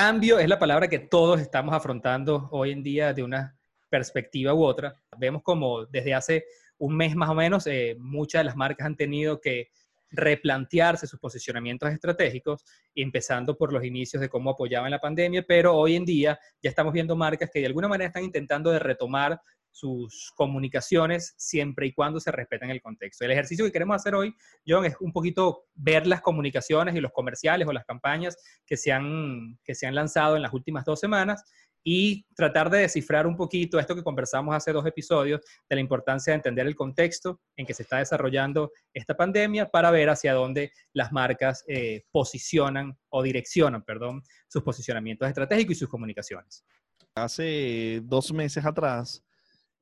cambio es la palabra que todos estamos afrontando hoy en día de una perspectiva u otra. Vemos como desde hace un mes más o menos eh, muchas de las marcas han tenido que replantearse sus posicionamientos estratégicos, empezando por los inicios de cómo apoyaban la pandemia, pero hoy en día ya estamos viendo marcas que de alguna manera están intentando de retomar sus comunicaciones siempre y cuando se respeten el contexto. El ejercicio que queremos hacer hoy, John, es un poquito ver las comunicaciones y los comerciales o las campañas que se han, que se han lanzado en las últimas dos semanas y tratar de descifrar un poquito esto que conversamos hace dos episodios de la importancia de entender el contexto en que se está desarrollando esta pandemia para ver hacia dónde las marcas eh, posicionan o direccionan, perdón, sus posicionamientos estratégicos y sus comunicaciones. Hace dos meses atrás,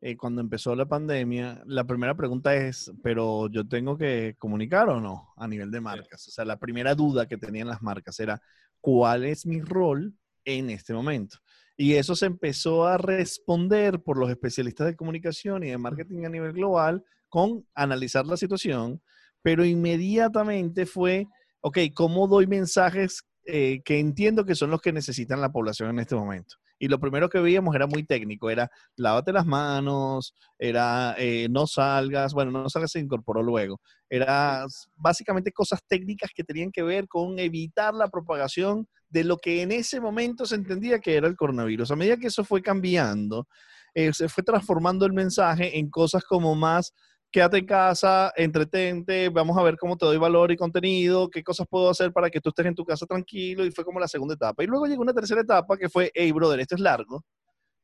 eh, cuando empezó la pandemia, la primera pregunta es, pero yo tengo que comunicar o no a nivel de marcas. O sea, la primera duda que tenían las marcas era, ¿cuál es mi rol en este momento? Y eso se empezó a responder por los especialistas de comunicación y de marketing a nivel global con analizar la situación, pero inmediatamente fue, ok, ¿cómo doy mensajes eh, que entiendo que son los que necesitan la población en este momento? Y lo primero que veíamos era muy técnico, era lávate las manos, era eh, no salgas, bueno, no salgas se incorporó luego, era básicamente cosas técnicas que tenían que ver con evitar la propagación de lo que en ese momento se entendía que era el coronavirus. A medida que eso fue cambiando, eh, se fue transformando el mensaje en cosas como más quédate en casa, entretente, vamos a ver cómo te doy valor y contenido, qué cosas puedo hacer para que tú estés en tu casa tranquilo, y fue como la segunda etapa. Y luego llegó una tercera etapa que fue, hey, brother, esto es largo,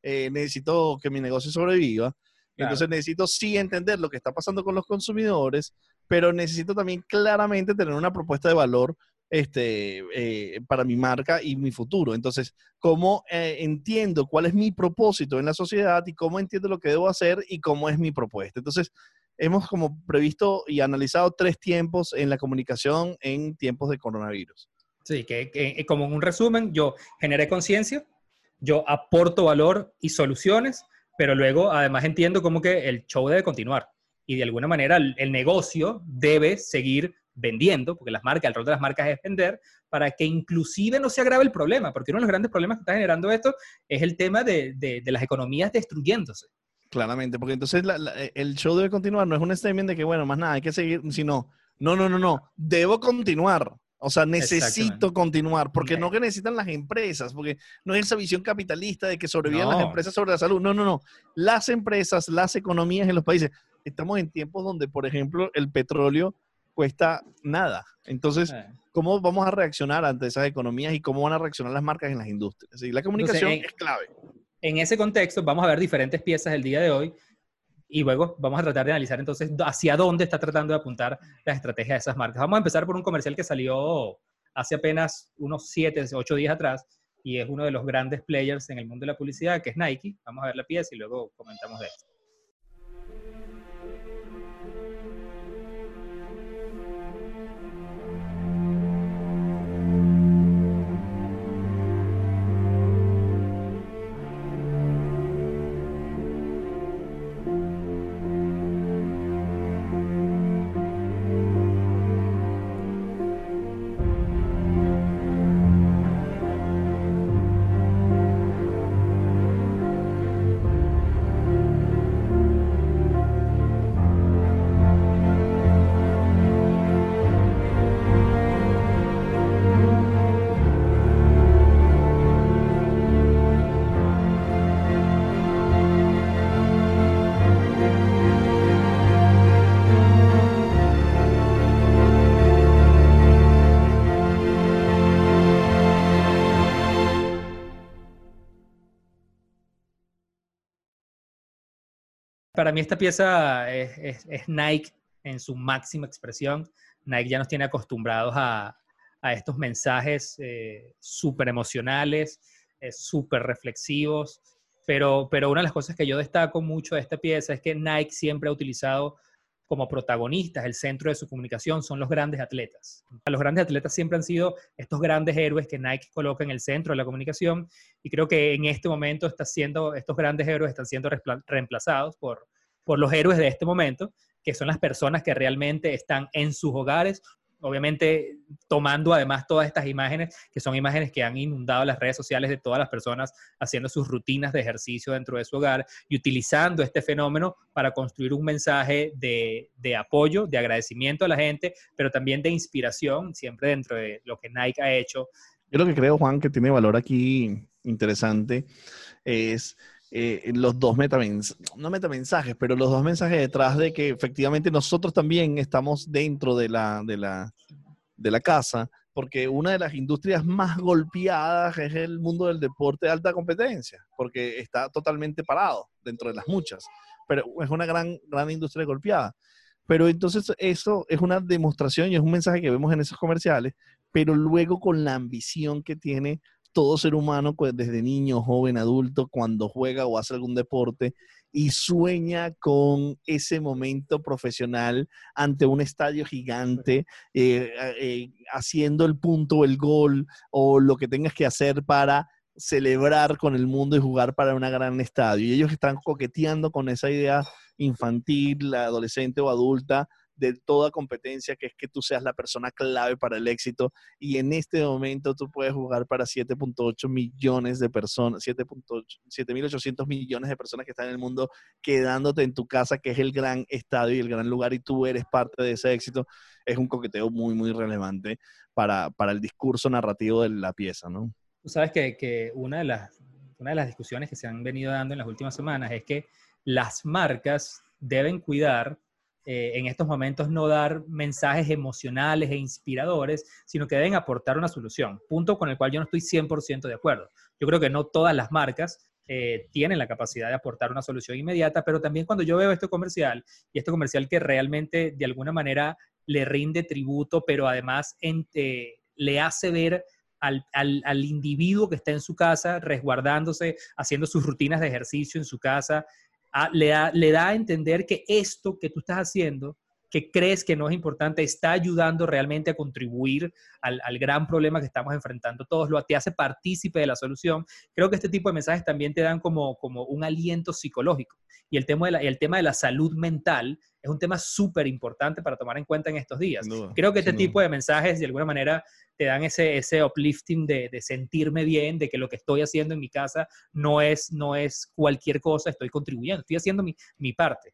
eh, necesito que mi negocio sobreviva, entonces necesito sí entender lo que está pasando con los consumidores, pero necesito también claramente tener una propuesta de valor este, eh, para mi marca y mi futuro. Entonces, ¿cómo eh, entiendo cuál es mi propósito en la sociedad y cómo entiendo lo que debo hacer y cómo es mi propuesta? Entonces, hemos como previsto y analizado tres tiempos en la comunicación en tiempos de coronavirus. Sí, que, que como un resumen, yo generé conciencia, yo aporto valor y soluciones, pero luego además entiendo como que el show debe continuar y de alguna manera el, el negocio debe seguir vendiendo, porque las marcas, el rol de las marcas es vender, para que inclusive no se agrave el problema, porque uno de los grandes problemas que está generando esto es el tema de, de, de las economías destruyéndose. Claramente, porque entonces eh, el show debe continuar, no es un statement de que, bueno, más nada, hay que seguir, sino, no, no, no, no, debo continuar. O sea, necesito continuar, porque no que necesitan las empresas, porque no es esa visión capitalista de que sobrevivan las empresas sobre la salud. No, no, no. Las empresas, las economías en los países. Estamos en tiempos donde, por ejemplo, el petróleo cuesta nada. Entonces, ¿cómo vamos a reaccionar ante esas economías y cómo van a reaccionar las marcas en las industrias? Y la comunicación es clave en ese contexto vamos a ver diferentes piezas el día de hoy y luego vamos a tratar de analizar entonces hacia dónde está tratando de apuntar la estrategia de esas marcas. Vamos a empezar por un comercial que salió hace apenas unos 7, 8 días atrás y es uno de los grandes players en el mundo de la publicidad, que es Nike. Vamos a ver la pieza y luego comentamos de esto. Para mí esta pieza es, Nike en su máxima expresión. Nike ya nos tiene acostumbrados a, estos mensajes eh, súper emocionales, eh, súper reflexivos, pero, pero una de las cosas que yo destaco mucho de esta pieza es que Nike siempre ha utilizado como protagonistas, el centro de su comunicación son los grandes atletas. Los grandes atletas siempre han sido estos grandes héroes que Nike coloca en el centro de la comunicación y creo que en este momento está siendo, estos grandes héroes están siendo reemplazados por, por los héroes de este momento, que son las personas que realmente están en sus hogares obviamente tomando además todas estas imágenes, que son imágenes que han inundado las redes sociales de todas las personas haciendo sus rutinas de ejercicio dentro de su hogar y utilizando este fenómeno para construir un mensaje de, de apoyo, de agradecimiento a la gente, pero también de inspiración, siempre dentro de lo que Nike ha hecho. Yo lo que creo, Juan, que tiene valor aquí interesante es eh, los dos metamensajes, no metamensajes, pero los dos mensajes detrás de que efectivamente nosotros también estamos dentro de la, de la, de la casa, porque una de las industrias más golpeadas es el mundo del deporte de alta competencia, porque está totalmente parado dentro de las muchas, pero es una gran, gran industria golpeada. Pero entonces eso es una demostración y es un mensaje que vemos en esos comerciales, pero luego con la ambición que tiene todo ser humano, pues, desde niño, joven, adulto, cuando juega o hace algún deporte y sueña con ese momento profesional ante un estadio gigante, eh, eh, haciendo el punto, el gol o lo que tengas que hacer para celebrar con el mundo y jugar para un gran estadio. Y ellos están coqueteando con esa idea infantil, adolescente o adulta de toda competencia, que es que tú seas la persona clave para el éxito. Y en este momento tú puedes jugar para 7.8 millones de personas, 7.800 millones de personas que están en el mundo quedándote en tu casa, que es el gran estadio y el gran lugar, y tú eres parte de ese éxito. Es un coqueteo muy, muy relevante para, para el discurso narrativo de la pieza, ¿no? Tú sabes que, que una, de las, una de las discusiones que se han venido dando en las últimas semanas es que las marcas deben cuidar eh, en estos momentos no dar mensajes emocionales e inspiradores, sino que deben aportar una solución, punto con el cual yo no estoy 100% de acuerdo. Yo creo que no todas las marcas eh, tienen la capacidad de aportar una solución inmediata, pero también cuando yo veo este comercial y este comercial que realmente de alguna manera le rinde tributo, pero además eh, le hace ver al, al, individuo que está en su casa, resguardándose, haciendo sus rutinas de ejercicio en su casa, le, da, le da a entender que esto que tú estás haciendo, que crees que no es importante, está ayudando realmente a contribuir al, gran problema que estamos enfrentando todos, lo te hace partícipe de la solución. Creo que este tipo de mensajes también te dan como, como un aliento psicológico. Y el tema de la, el tema de la salud mental es un tema súper importante para tomar en cuenta en estos días. Creo que este tipo de mensajes de alguna manera te dan ese, ese uplifting de, de, sentirme bien, de que lo que estoy haciendo en mi casa no es, no es cualquier cosa, estoy contribuyendo, estoy haciendo mi, mi parte.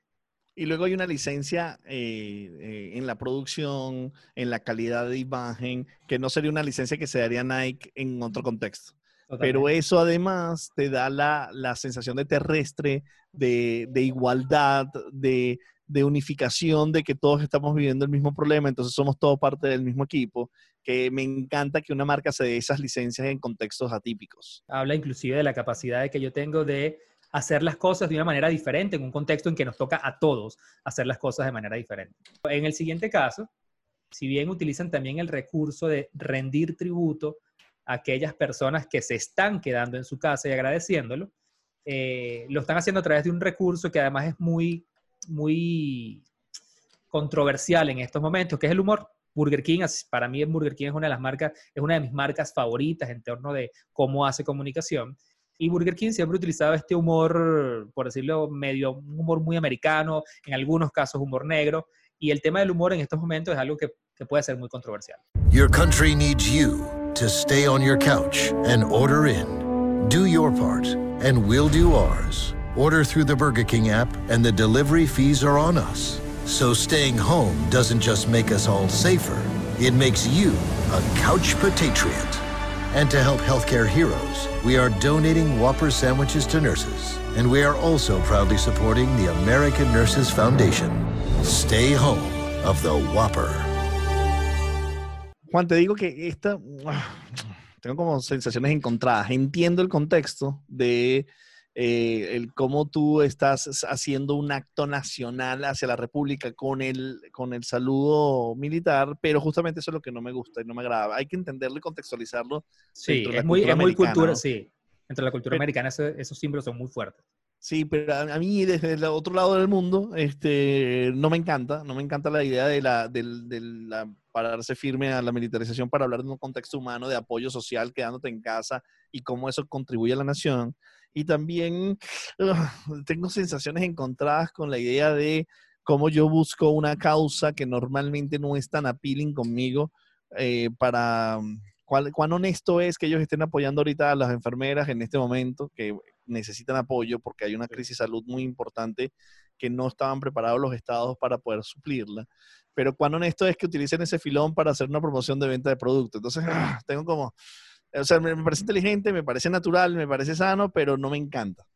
Y luego hay una licencia eh, eh, en la producción, en la calidad de imagen, que no sería una licencia que se daría Nike en otro contexto. Pero eso además te da la, la sensación de terrestre, de, de igualdad, de, de unificación, de que todos estamos viviendo el mismo problema, entonces somos todos parte del mismo equipo, que me encanta que una marca se dé esas licencias en contextos atípicos. Habla inclusive de la capacidad que yo tengo de hacer las cosas de una manera diferente en un contexto en que nos toca a todos hacer las cosas de manera diferente. En el siguiente caso, si bien utilizan también el recurso de rendir tributo a aquellas personas que se están quedando en su casa y agradeciéndolo, eh, lo están haciendo a través de un recurso que además es muy muy controversial en estos momentos, que es el humor. Burger King, para mí Burger King es una de las marcas, es una de mis marcas favoritas en torno de cómo hace comunicación. Y Burger King siempre ha utilizado este humor, por decirlo medio, un humor muy americano, en algunos casos humor negro. Y el tema del humor en estos momentos es algo que, que puede ser muy controversial. Your country needs you to stay on your couch and order in. Do your part and we'll do ours. Order through the Burger King app, and the delivery fees are on us. So staying home doesn't just make us all safer, it makes you a couch patriot. And to help healthcare heroes, we are donating Whopper sandwiches to nurses. And we are also proudly supporting the American Nurses Foundation. Stay home of the Whopper. Juan, te digo que esta. Ah, tengo como sensaciones encontradas. Entiendo el contexto de Eh, el cómo tú estás haciendo un acto nacional hacia la República con el, con el saludo militar, pero justamente eso es lo que no me gusta y no me agrada. Hay que entenderlo y contextualizarlo. Sí, es muy, es muy cultura, sí. Entre la cultura americana esos, símbolos son muy fuertes. Sí, pero a, mí desde el otro lado del mundo este, no me encanta, no me encanta la idea de la, de, de la pararse firme a la militarización para hablar de un contexto humano de apoyo social quedándote en casa y cómo eso contribuye a la nación y también tengo sensaciones encontradas con la idea de cómo yo busco una causa que normalmente no es tan appealing conmigo eh, para cuál, cuán honesto es que ellos estén apoyando ahorita a las enfermeras en este momento que necesitan apoyo porque hay una crisis de salud muy importante que no estaban preparados los estados para poder suplirla. Pero cuán honesto es que utilicen ese filón para hacer una promoción de venta de producto. Entonces, tengo como, o sea, me, parece inteligente, me parece natural, me parece sano, pero no me encanta.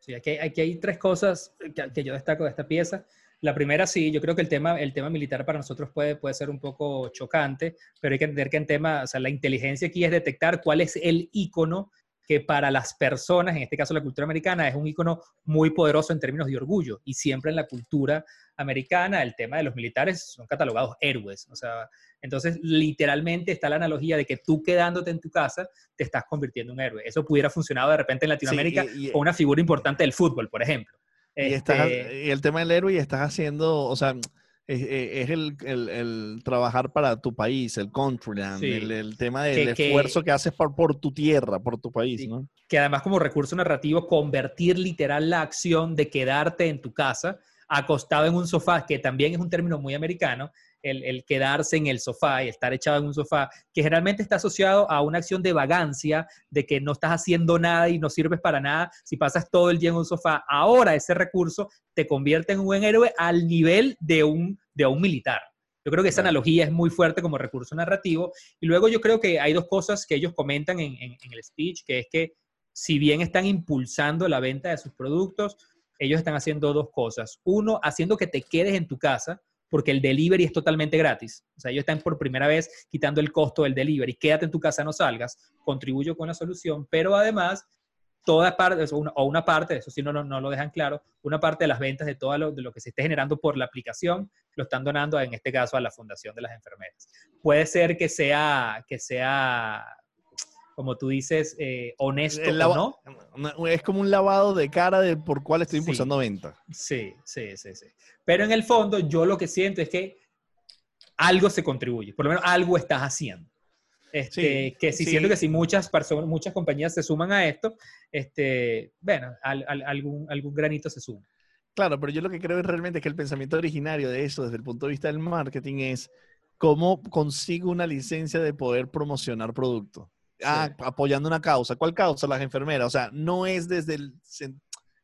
Sí, aquí, aquí hay tres cosas que, que yo destaco de esta pieza. La primera, sí, yo creo que el tema, el tema militar para nosotros puede, puede ser un poco chocante, pero hay que entender que en tema, o sea, la inteligencia aquí es detectar cuál es el icono que para las personas, en este caso la cultura americana, es un icono muy poderoso en términos de orgullo. Y siempre en la cultura americana, el tema de los militares son catalogados héroes. O sea, entonces, literalmente está la analogía de que tú quedándote en tu casa te estás convirtiendo en un héroe. Eso pudiera funcionar de repente en Latinoamérica con una figura importante del fútbol, por ejemplo. Y, este y el tema del héroe y estás haciendo, o sea, es, el, trabajar para tu país, el countryland, el, tema del esfuerzo que, haces por, por, tu tierra, por tu país, ¿no? Que además como recurso narrativo, convertir literal la acción de quedarte en tu casa acostado en un sofá, que también es un término muy americano, el, quedarse en el sofá y estar echado en un sofá, que generalmente está asociado a una acción de vagancia, de que no estás haciendo nada y no sirves para nada si pasas todo el día en un sofá. Ahora ese recurso te convierte en un buen héroe al nivel de un, de un militar. Yo creo que esa analogía es muy fuerte como recurso narrativo. Y luego yo creo que hay dos cosas que ellos comentan en, en el speech, que es que si bien están impulsando la venta de sus productos, ellos están haciendo dos cosas. Uno, haciendo que te quedes en tu casa, porque el delivery es totalmente gratis. O sea, ellos están por primera vez quitando el costo del delivery. Quédate en tu casa, no salgas. Contribuyo con la solución, pero además, toda parte, o una, parte, eso sí no, no, lo dejan claro, una parte de las ventas de todo lo, de lo que se esté generando por la aplicación lo están donando, en este caso, a la Fundación de las Enfermeras. Puede ser que sea, que sea como tú dices, eh, honesto o no. Es como un lavado de cara de por cuál estoy impulsando venta. Sí, sí, sí, sí. Pero en el fondo, yo lo que siento es que algo se contribuye, por lo menos algo estás haciendo. Este, que si siento que si muchas personas, muchas compañías se suman a esto, este, bueno, algún, algún granito se suma. Claro, pero yo lo que creo es realmente que el pensamiento originario de eso, desde el punto de vista del marketing, es cómo consigo una licencia de poder promocionar producto ah, apoyando una causa. ¿Cuál causa? Las enfermeras. O sea, no es desde el...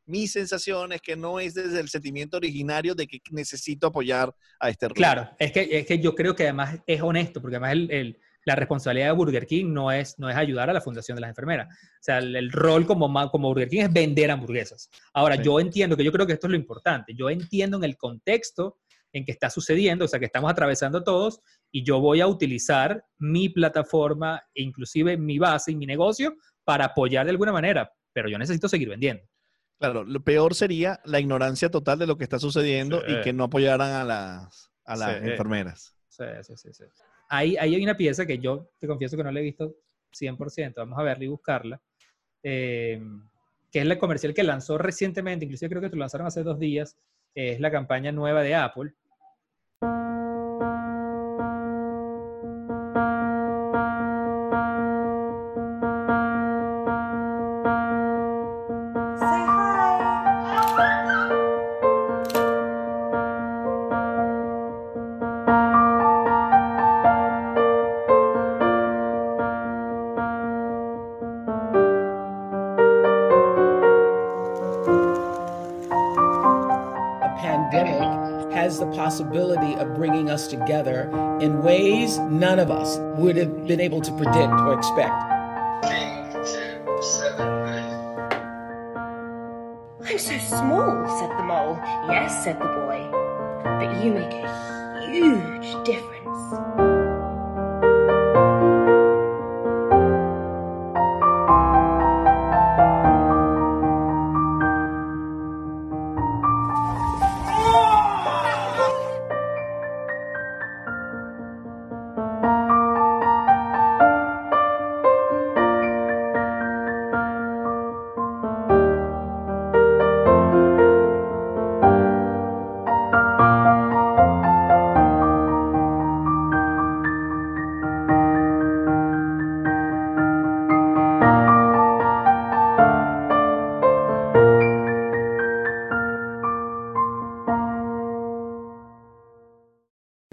Mi sensación es que no es desde el sentimiento originario de que necesito apoyar a este Claro, es que, es que yo creo que además es honesto, porque además el, la responsabilidad de Burger King no es, no es ayudar a la Fundación de las Enfermeras. O sea, el, rol como, como Burger King es vender hamburguesas. Ahora, yo entiendo que yo creo que esto es lo importante. Yo entiendo en el contexto en que está sucediendo, o sea, que estamos atravesando todos, y yo voy a utilizar mi plataforma, e inclusive mi base y mi negocio, para apoyar de alguna manera, pero yo necesito seguir vendiendo. Claro, lo peor sería la ignorancia total de lo que está sucediendo y que no apoyaran a las, a las enfermeras. Sí, sí, sí, sí. Ahí, hay una pieza que yo te confieso que no la he visto 100%, vamos a verla y buscarla, eh, que es la comercial que lanzó recientemente, inclusive creo que te lo lanzaron hace dos días, es la campaña nueva de Apple, possibility of bringing us together in ways none of us would have been able to predict or expect. I'm so small, said the mole. Yes, said the boy, but you make a huge difference.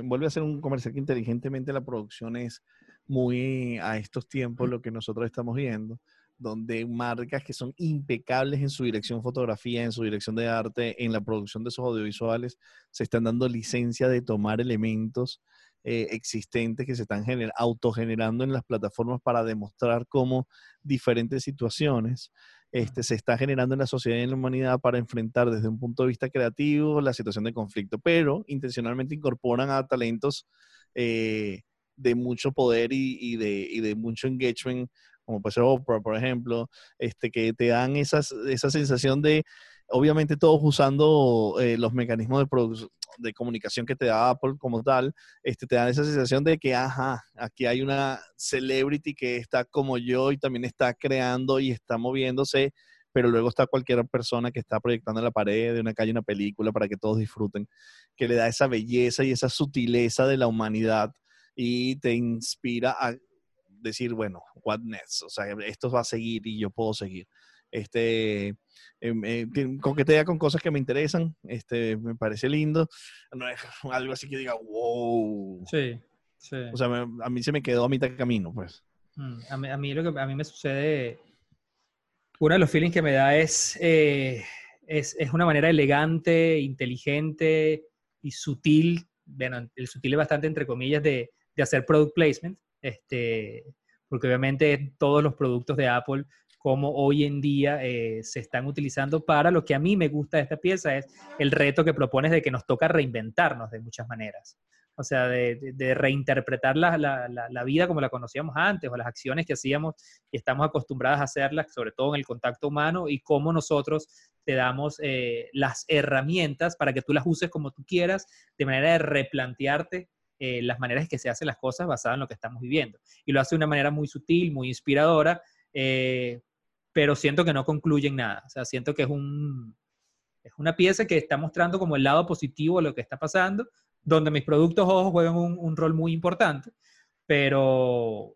Vuelve a ser un comercial que inteligentemente la producción es muy a estos tiempos lo que nosotros estamos viendo, donde marcas que son impecables en su dirección fotografía, en su dirección de arte, en la producción de esos audiovisuales, se están dando licencia de tomar elementos eh, existentes que se están autogenerando en las plataformas para demostrar cómo diferentes situaciones este, se está generando en la sociedad y en la humanidad para enfrentar desde un punto de vista creativo la situación de conflicto, pero intencionalmente incorporan a talentos eh, de mucho poder y, de, y, de, mucho engagement, como puede ser Oprah, por ejemplo, este, que te dan esa sensación de, obviamente todos usando eh, los mecanismos de, de comunicación que te da Apple como tal, este, te dan esa sensación de que, ajá, aquí hay una celebrity que está como yo y también está creando y está moviéndose, pero luego está cualquier persona que está proyectando en la pared de una calle una película para que todos disfruten, que le da esa belleza y esa sutileza de la humanidad y te inspira a decir, bueno, what next? O sea, esto va a seguir y yo puedo seguir este, em, eh, coquetea con cosas que me interesan, este, me parece lindo, no es algo así que diga, wow. Sí, sí. O sea, a mí se me quedó a mitad de camino, pues. Mm, a, mí, a mí, lo que a mí me sucede, uno de los feelings que me da es, eh, es, es, una manera elegante, inteligente y sutil, bueno, el sutil es bastante entre comillas, de, de hacer product placement, este, porque obviamente todos los productos de Apple como hoy en día eh, se están utilizando para lo que a mí me gusta de esta pieza es el reto que propones de que nos toca reinventarnos de muchas maneras. O sea, de, reinterpretar la, la, vida como la conocíamos antes o las acciones que hacíamos y estamos acostumbradas a hacerlas, sobre todo en el contacto humano y cómo nosotros te damos eh, las herramientas para que tú las uses como tú quieras, de manera de replantearte eh, las maneras que se hacen las cosas basadas en lo que estamos viviendo. Y lo hace de una manera muy sutil, muy inspiradora, pero siento que no concluyen nada. O sea, siento que es, un, es una pieza que está mostrando como el lado positivo de lo que está pasando, donde mis productos ojos juegan un, rol muy importante, pero,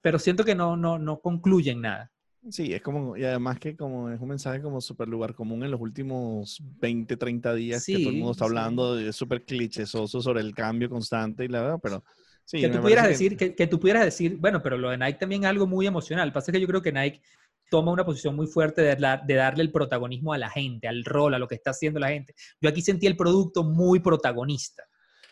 pero siento que no, no, no concluyen nada. Sí, es como, y además que como es un mensaje como súper lugar común en los últimos 20, 30 días que todo el mundo está hablando, es súper clichésoso sobre el cambio constante y la verdad, pero sí. Que tú, pudieras decir, que... Que, tú pudieras decir, bueno, pero lo de Nike también es algo muy emocional. Pasa que yo creo que Nike toma una posición muy fuerte de, darle el protagonismo a la gente, al rol, a lo que está haciendo la gente. Yo aquí sentí el producto muy protagonista.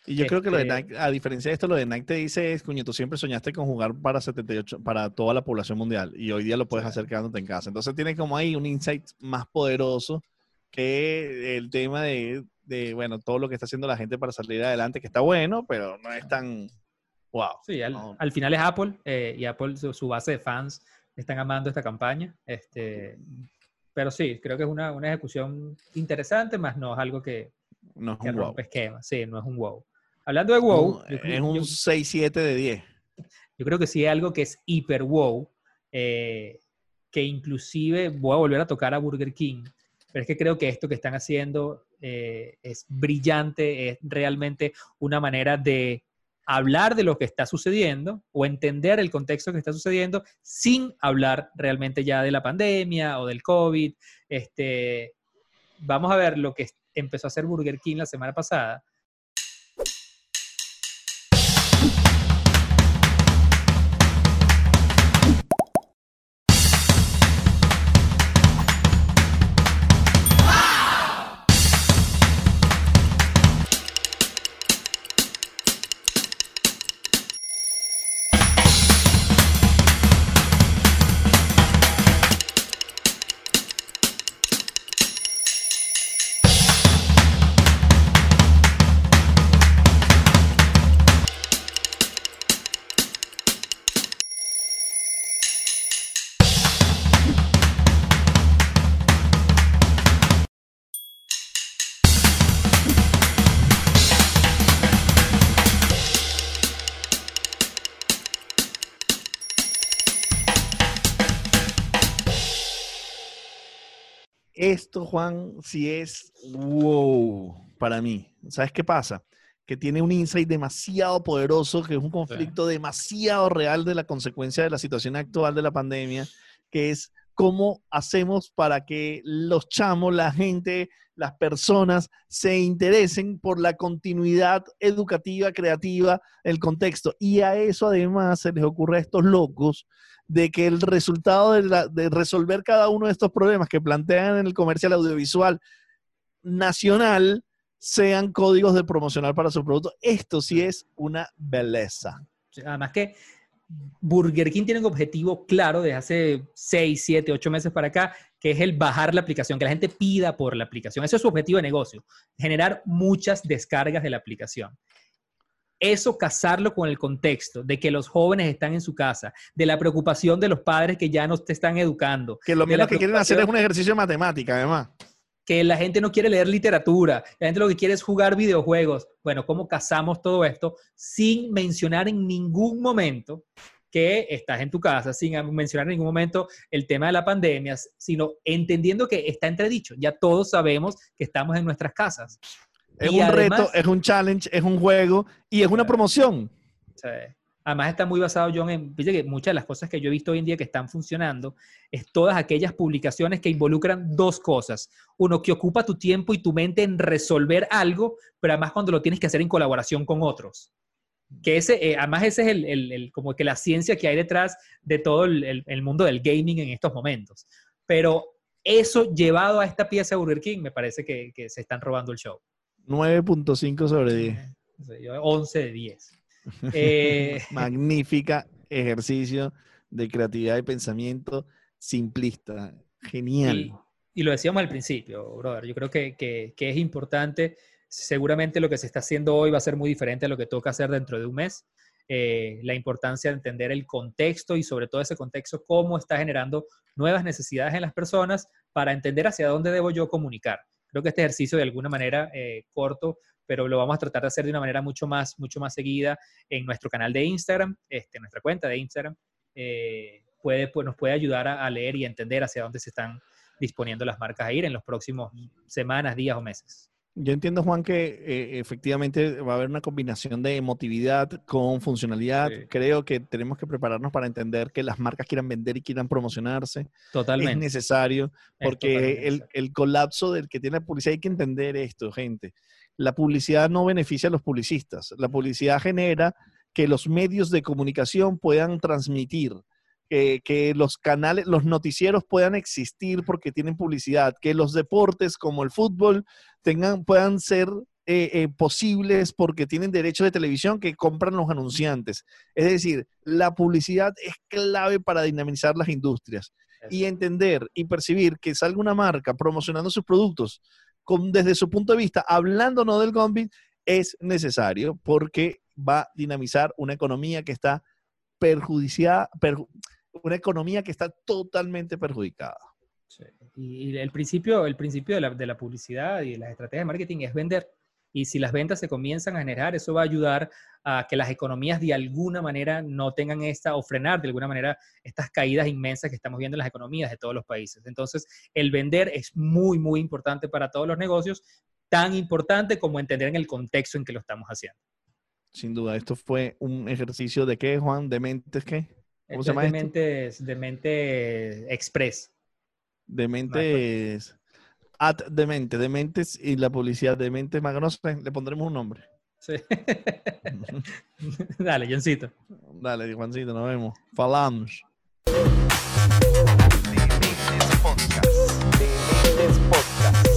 Y yo creo que lo de este Nike, a diferencia de esto, lo de Nike te dice es, cuño, tú siempre soñaste con jugar para 78, para toda la población mundial y hoy día lo puedes hacer quedándote en casa. Entonces tiene como ahí un insight más poderoso que el tema de, bueno, todo lo que está haciendo la gente para salir adelante, que está bueno, pero no es tan wow. Sí, al, final es Apple eh, y Apple, su, base de fans están amando esta campaña. Este, pero sí, creo que es una, una ejecución interesante, más no es algo que, no que rompe esquema. Sí, no es un wow. Hablando de wow. es un 6-7 de 10. Yo creo que sí es algo que es hiper wow, eh, que inclusive voy a volver a tocar a Burger King, pero es que creo que esto que están haciendo eh, es brillante, es realmente una manera de hablar de lo que está sucediendo o entender el contexto que está sucediendo sin hablar realmente ya de la pandemia o del COVID. Este, vamos a ver lo que empezó a hacer Burger King la semana pasada, esto, Juan, sí es wow para mí. ¿Sabes qué pasa? Que tiene un insight demasiado poderoso, que es un conflicto demasiado real de la consecuencia de la situación actual de la pandemia, que es cómo hacemos para que los chamos, la gente, las personas se interesen por la continuidad educativa, creativa, el contexto. Y a eso además se les ocurre a estos locos de que el resultado de, de resolver cada uno de estos problemas que plantean en el comercial audiovisual nacional sean códigos de promocional para su producto. Esto sí es una belleza. Además que Burger King tiene un objetivo claro desde hace 6, 7, 8 meses para acá, que es el bajar la aplicación, que la gente pida por la aplicación. Ese es su objetivo de negocio, generar muchas descargas de la aplicación. Eso casarlo con el contexto de que los jóvenes están en su casa, de la preocupación de los padres que ya no te están educando. Que lo menos que quieren hacer es un ejercicio de matemática, además que la gente no quiere leer literatura, la gente lo que quiere es jugar videojuegos. Bueno, ¿cómo casamos todo esto sin mencionar en ningún momento que estás en tu casa, sin mencionar en ningún momento el tema de la pandemia, sino entendiendo que está entredicho. Ya todos sabemos que estamos en nuestras casas. Es un reto, es un challenge, es un juego y es una promoción. Sí. Además está muy basado, John, en que muchas de las cosas que yo he visto hoy en día que están funcionando es todas aquellas publicaciones que involucran dos cosas. Uno, que ocupa tu tiempo y tu mente en resolver algo, pero además cuando lo tienes que hacer en colaboración con otros que ese, eh, además ese es el, como que la ciencia que hay detrás de todo el, mundo del gaming en estos momentos. Pero eso llevado a esta pieza de Burger King, me parece que, se están robando el show. 9.5 sobre 10. 11 de 10. Eh, Magnífica ejercicio de creatividad y pensamiento simplista. Genial. Y, lo decíamos al principio, brother. Yo creo que, que es importante seguramente lo que se está haciendo hoy va a ser muy diferente a lo que toca hacer dentro de un mes. Eh, la importancia de entender el contexto y sobre todo ese contexto, cómo está generando nuevas necesidades en las personas para entender hacia dónde debo yo comunicar. Creo que este ejercicio de alguna manera eh, corto, pero lo vamos a tratar de hacer de una manera mucho más, mucho más seguida en nuestro canal de Instagram, este, nuestra cuenta de Instagram, eh, puede, pues, nos puede ayudar a, a leer y entender hacia dónde se están disponiendo las marcas a ir en los próximos semanas, días o meses. Yo entiendo, Juan, que eh, efectivamente va a haber una combinación de emotividad con funcionalidad. Creo que tenemos que prepararnos para entender que las marcas quieran vender y quieran promocionarse. Totalmente. Es necesario, porque el, el, colapso del que tiene la publicidad, hay que entender esto, gente. La publicidad no beneficia a los publicistas. La publicidad genera que los medios de comunicación puedan transmitir que, los canales, los noticieros puedan existir porque tienen publicidad, que los deportes como el fútbol tengan, puedan ser eh, eh, posibles porque tienen derecho de televisión que compran los anunciantes. Es decir, la publicidad es clave para dinamizar las industrias y entender y percibir que salga una marca promocionando sus productos con, desde su punto de vista, hablando no del Gambit, es necesario porque va a dinamizar una economía que está perjudiciada, una economía que está totalmente perjudicada. Y el principio, el principio de la, de la publicidad y de las estrategias de marketing es vender. Y si las ventas se comienzan a generar, eso va a ayudar a que las economías de alguna manera no tengan esta, o frenar de alguna manera estas caídas inmensas que estamos viendo en las economías de todos los países. Entonces, el vender es muy, muy importante para todos los negocios, tan importante como entender en el contexto en que lo estamos haciendo. Sin duda, esto fue un ejercicio de qué, Juan, de mentes qué? ¿Cómo se llama Dementes, Demente Express. Dementes. At Demente, Dementes y la publicidad Dementes Magnos, le pondremos un nombre. Sí. Dale, Johncito. Dale, Juancito, nos vemos. Falamos. Podcast. Podcast.